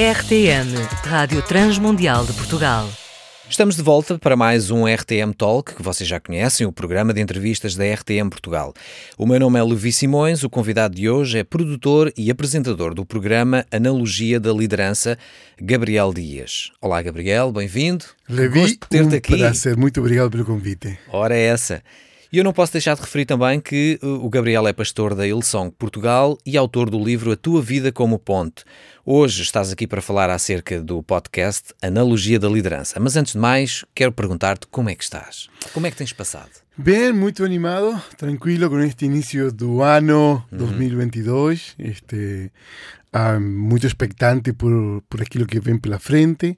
RTM, Rádio Transmundial de Portugal. Estamos de volta para mais um RTM Talk, que vocês já conhecem, o programa de entrevistas da RTM Portugal. O meu nome é Levi Simões, o convidado de hoje é produtor e apresentador do programa Analogia da Liderança, Gabriel Dias. Olá, Gabriel, bem-vindo. Levi, um aqui. prazer, muito obrigado pelo convite. Ora, é essa. E eu não posso deixar de referir também que uh, o Gabriel é pastor da Ilsong Portugal e autor do livro A Tua Vida como Ponte. Hoje estás aqui para falar acerca do podcast Analogia da Liderança. Mas antes de mais, quero perguntar-te como é que estás? Como é que tens passado? Bem, muito animado, tranquilo com este início do ano 2022. Uhum. Este, uh, muito expectante por, por aquilo que vem pela frente.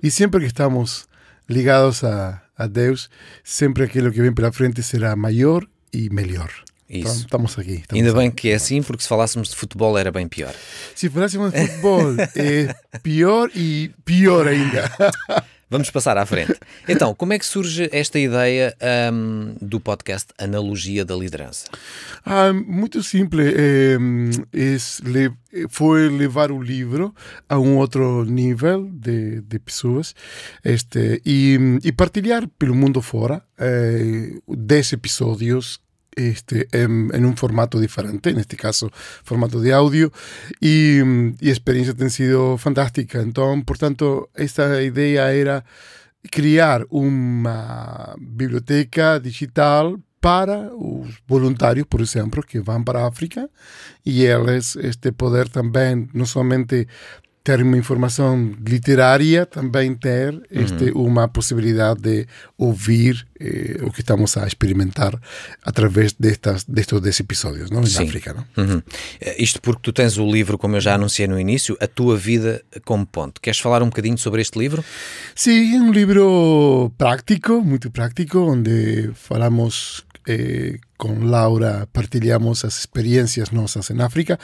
E sempre que estamos ligados a a Deus, sempre aquilo que vem pela frente será maior e melhor. Isso. Então, estamos aqui. Estamos Ainda aqui. bem que é assim, porque se falássemos de futebol era bem pior. Se falássemos de futebol é pior e pior ainda. Vamos passar à frente. Então, como é que surge esta ideia um, do podcast Analogia da Liderança? Ah, muito simples. É, é, foi levar o livro a um outro nível de, de pessoas este, e, e partilhar pelo mundo fora é, 10 episódios este, en, en, un formato diferente, en este caso formato de audio, y, y experiencia ha sido fantástica. Entonces, por tanto, esta idea era criar uma biblioteca digital para os voluntários, por exemplo, que vão para África e eles este poder também não somente ter uma informação literária, também ter este, uhum. uma possibilidade de ouvir eh, o que estamos a experimentar através destas, destes 10 episódios não? em África. Não? Uhum. Isto porque tu tens o livro, como eu já anunciei no início, A Tua Vida como Ponto. Queres falar um bocadinho sobre este livro? Sim, é um livro prático, muito prático, onde falamos eh, com Laura partilhamos as experiências nossas em África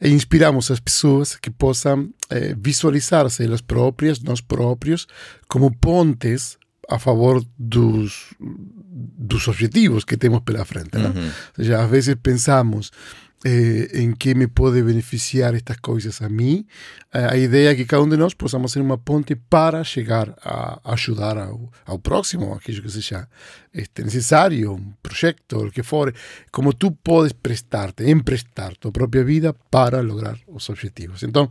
e inspiramos as pessoas que possam eh, visualizar-se elas próprias, nós próprios, como pontes a favor dos, dos objetivos que temos pela frente. Uhum. Ou seja, às vezes pensamos eh, em que me pode beneficiar estas coisas a mim. A ideia é que cada um de nós possamos ser uma ponte para chegar a ajudar ao, ao próximo, aquilo que seja este, necessário, um projeto, o que for, como tu podes prestar-te, emprestar tua própria vida para lograr os objetivos. Então,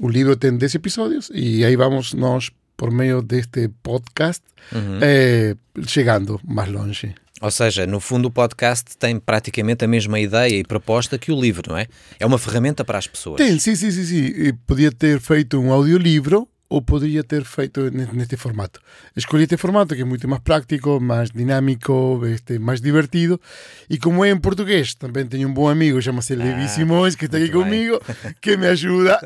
o livro tem 10 episódios e aí vamos nós, por meio deste podcast, uhum. eh, chegando mais longe. Ou seja, no fundo o podcast tem praticamente a mesma ideia e proposta que o livro, não é? É uma ferramenta para as pessoas. Tem, sim, sim, sim. sim. Podia ter feito um audiolivro ou poderia ter feito neste formato. Escolhi este formato que é muito mais prático, mais dinâmico, este, mais divertido. E como é em português, também tenho um bom amigo, chama-se Levi ah, Simões, que está aqui comigo, que me ajuda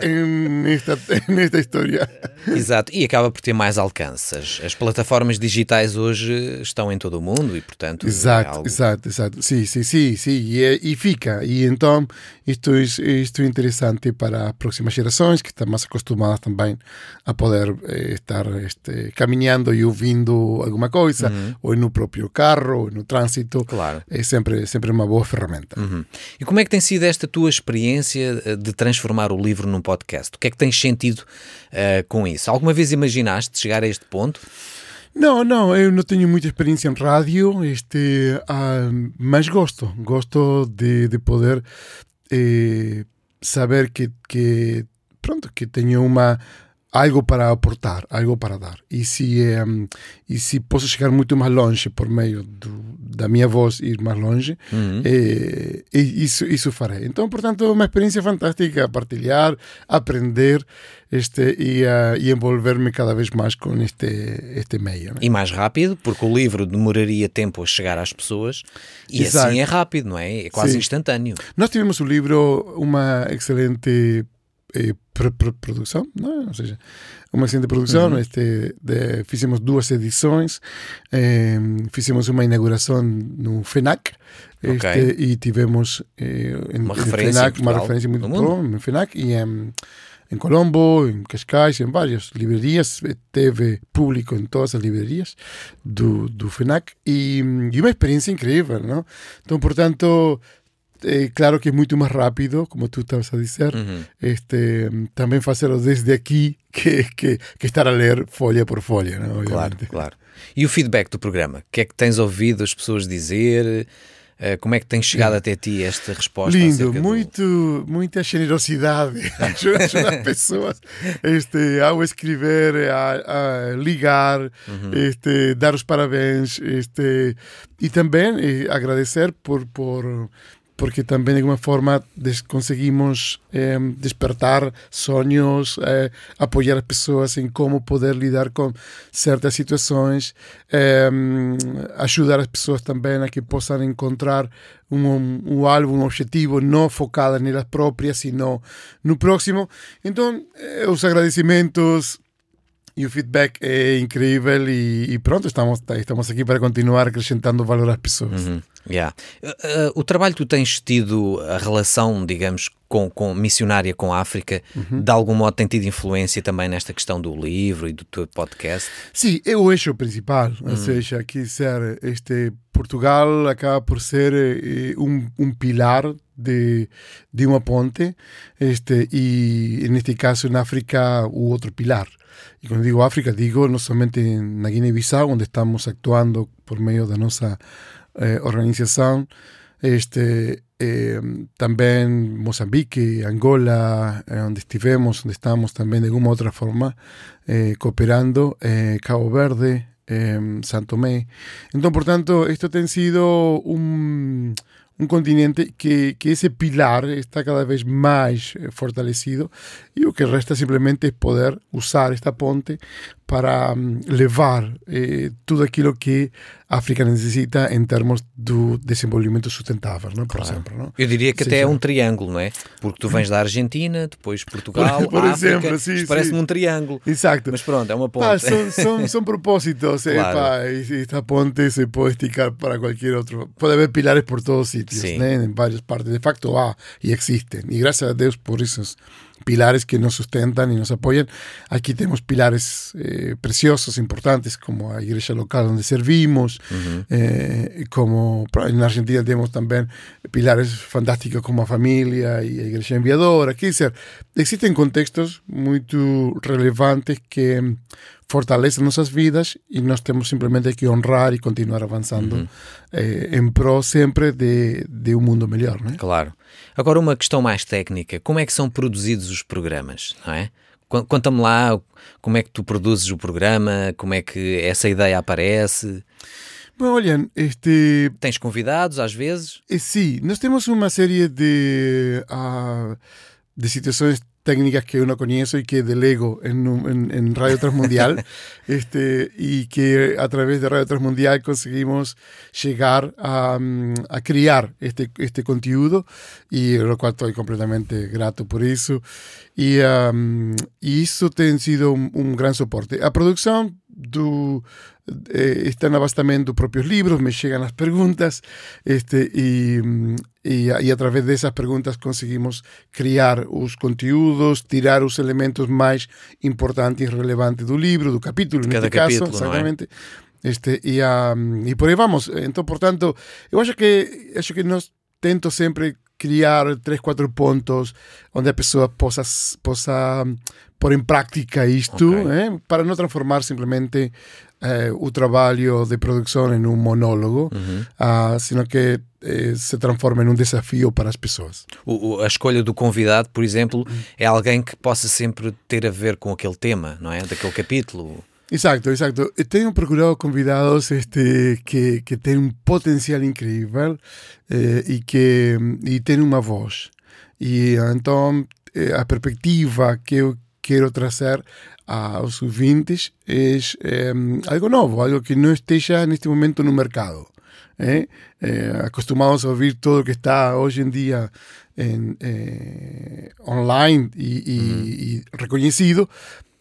nesta, nesta história. Exato, e acaba por ter mais alcance. As, as, plataformas digitais hoje estão em todo o mundo e, portanto. Exato, é algo... exato, exato. Sim, sim, sim, sim. E, é, e fica. E então, isto, isto é interessante para as próximas gerações, que estão mais acostumadas também a a poder eh, estar este, caminhando e ouvindo alguma coisa, uhum. ou no próprio carro, ou no trânsito. Claro. É sempre, sempre uma boa ferramenta. Uhum. E como é que tem sido esta tua experiência eh, de transformar o livro num podcast? O que é que tens sentido uh, com isso? Alguma vez imaginaste chegar a este ponto? Não, não, eu não tenho muita experiência em rádio, este, uh, mas gosto, gosto de, de poder eh, saber que, que, pronto, que tenho uma algo para aportar, algo para dar. E se, um, e se posso chegar muito mais longe por meio do, da minha voz, ir mais longe, uhum. é, isso, isso farei. Então, portanto, é uma experiência fantástica partilhar, aprender este, e, uh, e envolver-me cada vez mais com este, este meio. Né? E mais rápido, porque o livro demoraria tempo a chegar às pessoas e Exato. assim é rápido, não é? É quase Sim. instantâneo. Nós tivemos o livro, uma excelente eh, produção, não? ou seja, uma excelente produção. Uhum. Este, de, fizemos duas edições, eh, fizemos uma inauguração no FENAC este, okay. e tivemos eh, uma, referência FENAC, uma referência muito boa no FENAC e em, em Colombo, em Cascais, em várias livrarias, teve público em todas as livrarias do, do FENAC e, e uma experiência incrível, não? Então, portanto, eh, claro que es mucho más rápido, como tú estabas a decir, Uhum. este, también hacerlo desde aquí que, que, que estar a leer folha por folha. Claro, obviamente. claro. E o feedback do programa? O que é que tens ouvido as pessoas dizer? Eh, como é que tem chegado até ti esta resposta? Lindo, acerca do- muito, muita generosidade ajuda, as pessoas este, ao escrever, a, a ligar, este, dar os parabéns este, e também eh, agradecer por, por porque também de alguma forma conseguimos eh, despertar sonhos, eh, apoiar as pessoas em como poder lidar com certas situações, eh, ajudar as pessoas também a que possam encontrar um, um um objetivo não focado nelas próprias, sino no próximo. Então, os agradecimentos e o feedback é incrível e, e pronto, estamos, estamos aqui para continuar acrescentando valor às pessoas. Uhum, yeah. Eh, eh, o trabalho que tu tens tido, a relação, digamos, com, com missionária com a África, de algum modo tem tido influência também nesta questão do livro e do teu podcast? Sim, é o eixo principal, ou seja, aqui ser este Portugal acaba por ser eh, um, um pilar de, de uma ponte, este e neste caso em África o outro pilar. E quando digo África, digo não somente na Guiné-Bissau, onde estamos actuando por meio da nossa eh, organização, este eh, também Moçambique, Angola, eh, onde estivemos, onde estamos também de alguma outra forma eh, cooperando, eh, Cabo Verde, eh, Santo Tomé. Então, portanto, esto tem sido un, un continente que, que ese pilar está cada vez más fortalecido y lo que resta simplemente es poder usar esta ponte para mm, levar eh, tudo aquilo que a África necessita em termos do desenvolvimento sustentável, não? por exemplo. Não? Eu diria que Sim, até é sim. um triângulo, não é? Porque tu vens da Argentina, depois Portugal, Por- por África, exemplo, sim, parece-me um triângulo. Exacto. Mas pronto, é uma ponte. Pá, son, son, son propósitos, eh, Claro. pá, esta ponte se puede esticar para cualquier otro. Puede haber pilares por todos sitios, Sí. ¿né? en varias partes. De facto, ah, y existen. Y gracias a Dios por esos pilares que nos sustentan y nos apoyan. Aquí tenemos pilares eh, preciosos, importantes, como la iglesia local donde servimos, eh, y como en Argentina tenemos también pilares fantásticos como a familia y a iglesia enviadora. Quer dizer, existen contextos muy relevantes que fortalecen nuestras vidas y nos tenemos simplemente que honrar y continuar avanzando eh, en pro sempre de, de un mundo melhor, né? Claro. Agora uma questão mais técnica. Como é que são produzidos os programas, não é? Con- Conta-me lá como é que tu produzes o programa, como é que essa ideia aparece. Bueno, olhem, este, Tens convidados às vezes? Eh, sí, nos tenemos una serie de, ah, de situaciones técnicas que uno conoce y que delego en, en, en Radio Transmundial este, y que a través de Radio Transmundial conseguimos llegar a, mm, a crear este, este contenido y lo cual estoy completamente grato por eso y, um, y eso tem sido un, un gran soporte. A produção do eh, está na base também dos próprios livros, me chegam as perguntas este, e, mm, e, a- e através dessas perguntas conseguimos criar os conteúdos, tirar os elementos mais importantes e relevantes do livro, do capítulo, cada neste caso, capítulo, não é? exatamente. Este, e, ah, e por aí vamos. Então, portanto, eu acho que acho que nós tento sempre criar três, quatro pontos onde a pessoa possa, possa pôr em prática isto, Ok. eh, para não transformar simplesmente eh, o trabalho de produção em um monólogo, ah, sino que eh, se transforme em um desafio para as pessoas. O- o- a escolha do convidado, por exemplo, é alguém que possa sempre ter a ver com aquele tema, não é? Daquele capítulo. Exacto, exacto. Eh, Tengo procurado convidados este, que, que tienen un potencial increíble eh, y que y tienen una voz. Y entonces eh, a perspectiva que eu quero trazer aos ouvintes é eh, algo novo, algo que não esteja neste momento no mercado. eh. Eh, acostumados a ouvir todo o que está hoje em dia en, eh, online e, e- e reconhecido,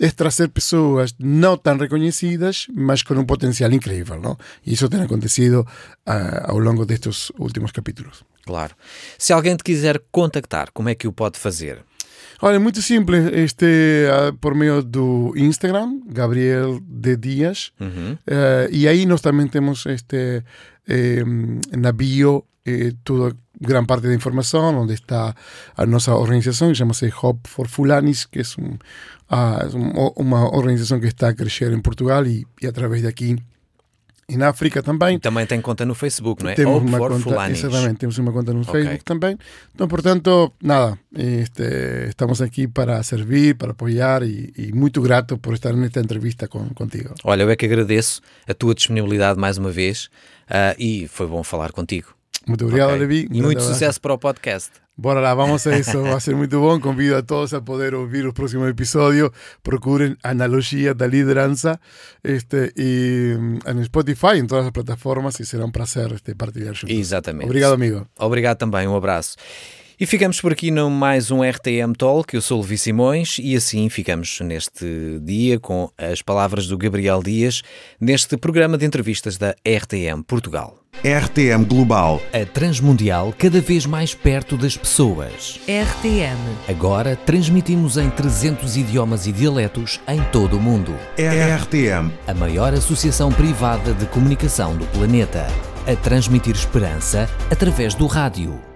é trazer pessoas não tão reconhecidas, mas com um potencial incrível, não? E isso tem acontecido ah, ao longo destes últimos capítulos. Claro. Se alguém te quiser contactar, como é que o pode fazer? Olha, é muito simples, este, ah, por meio do Instagram, Gabriel de Dias, Uhum. Eh, e aí nós também temos este, eh, na bio eh, tudo gran parte da informação, onde está a nossa organização, que chama-se Hub for Fulanis, que é um, uh, uma organização que está a crescer em Portugal e, e através daqui em África também. Também tem conta no Facebook, não é? Temos uma conta, Fulanis. Exatamente, temos uma conta no okay. Facebook também. Então, portanto, nada, este, estamos aqui para servir, para apoiar e, e, muito grato por estar nesta entrevista com, contigo. Olha, eu é que agradeço a tua disponibilidade mais uma vez uh, e foi bom falar contigo. Muito obrigado, okay. Levi. E muito sucesso para o podcast. Bora lá, vamos a eso, va a ser muito bom. Convido a todos a poder ouvir o próximo episódio. Procurem Analogia da Liderança este, e no Spotify, em todas as plataformas, e será um prazer este, partilhar juntos. Exatamente. Obrigado, amigo. Obrigado também, um abraço. E ficamos por aqui no mais um RTM Talk. Eu sou o Levi Simões e assim ficamos neste dia com as palavras do Gabriel Dias neste programa de entrevistas da RTM Portugal. RTM Global. A transmundial cada vez mais perto das pessoas. RTM. Agora transmitimos em 300 idiomas e dialetos em todo o mundo. RTM. A maior associação privada de comunicação do planeta. A transmitir esperança através do rádio.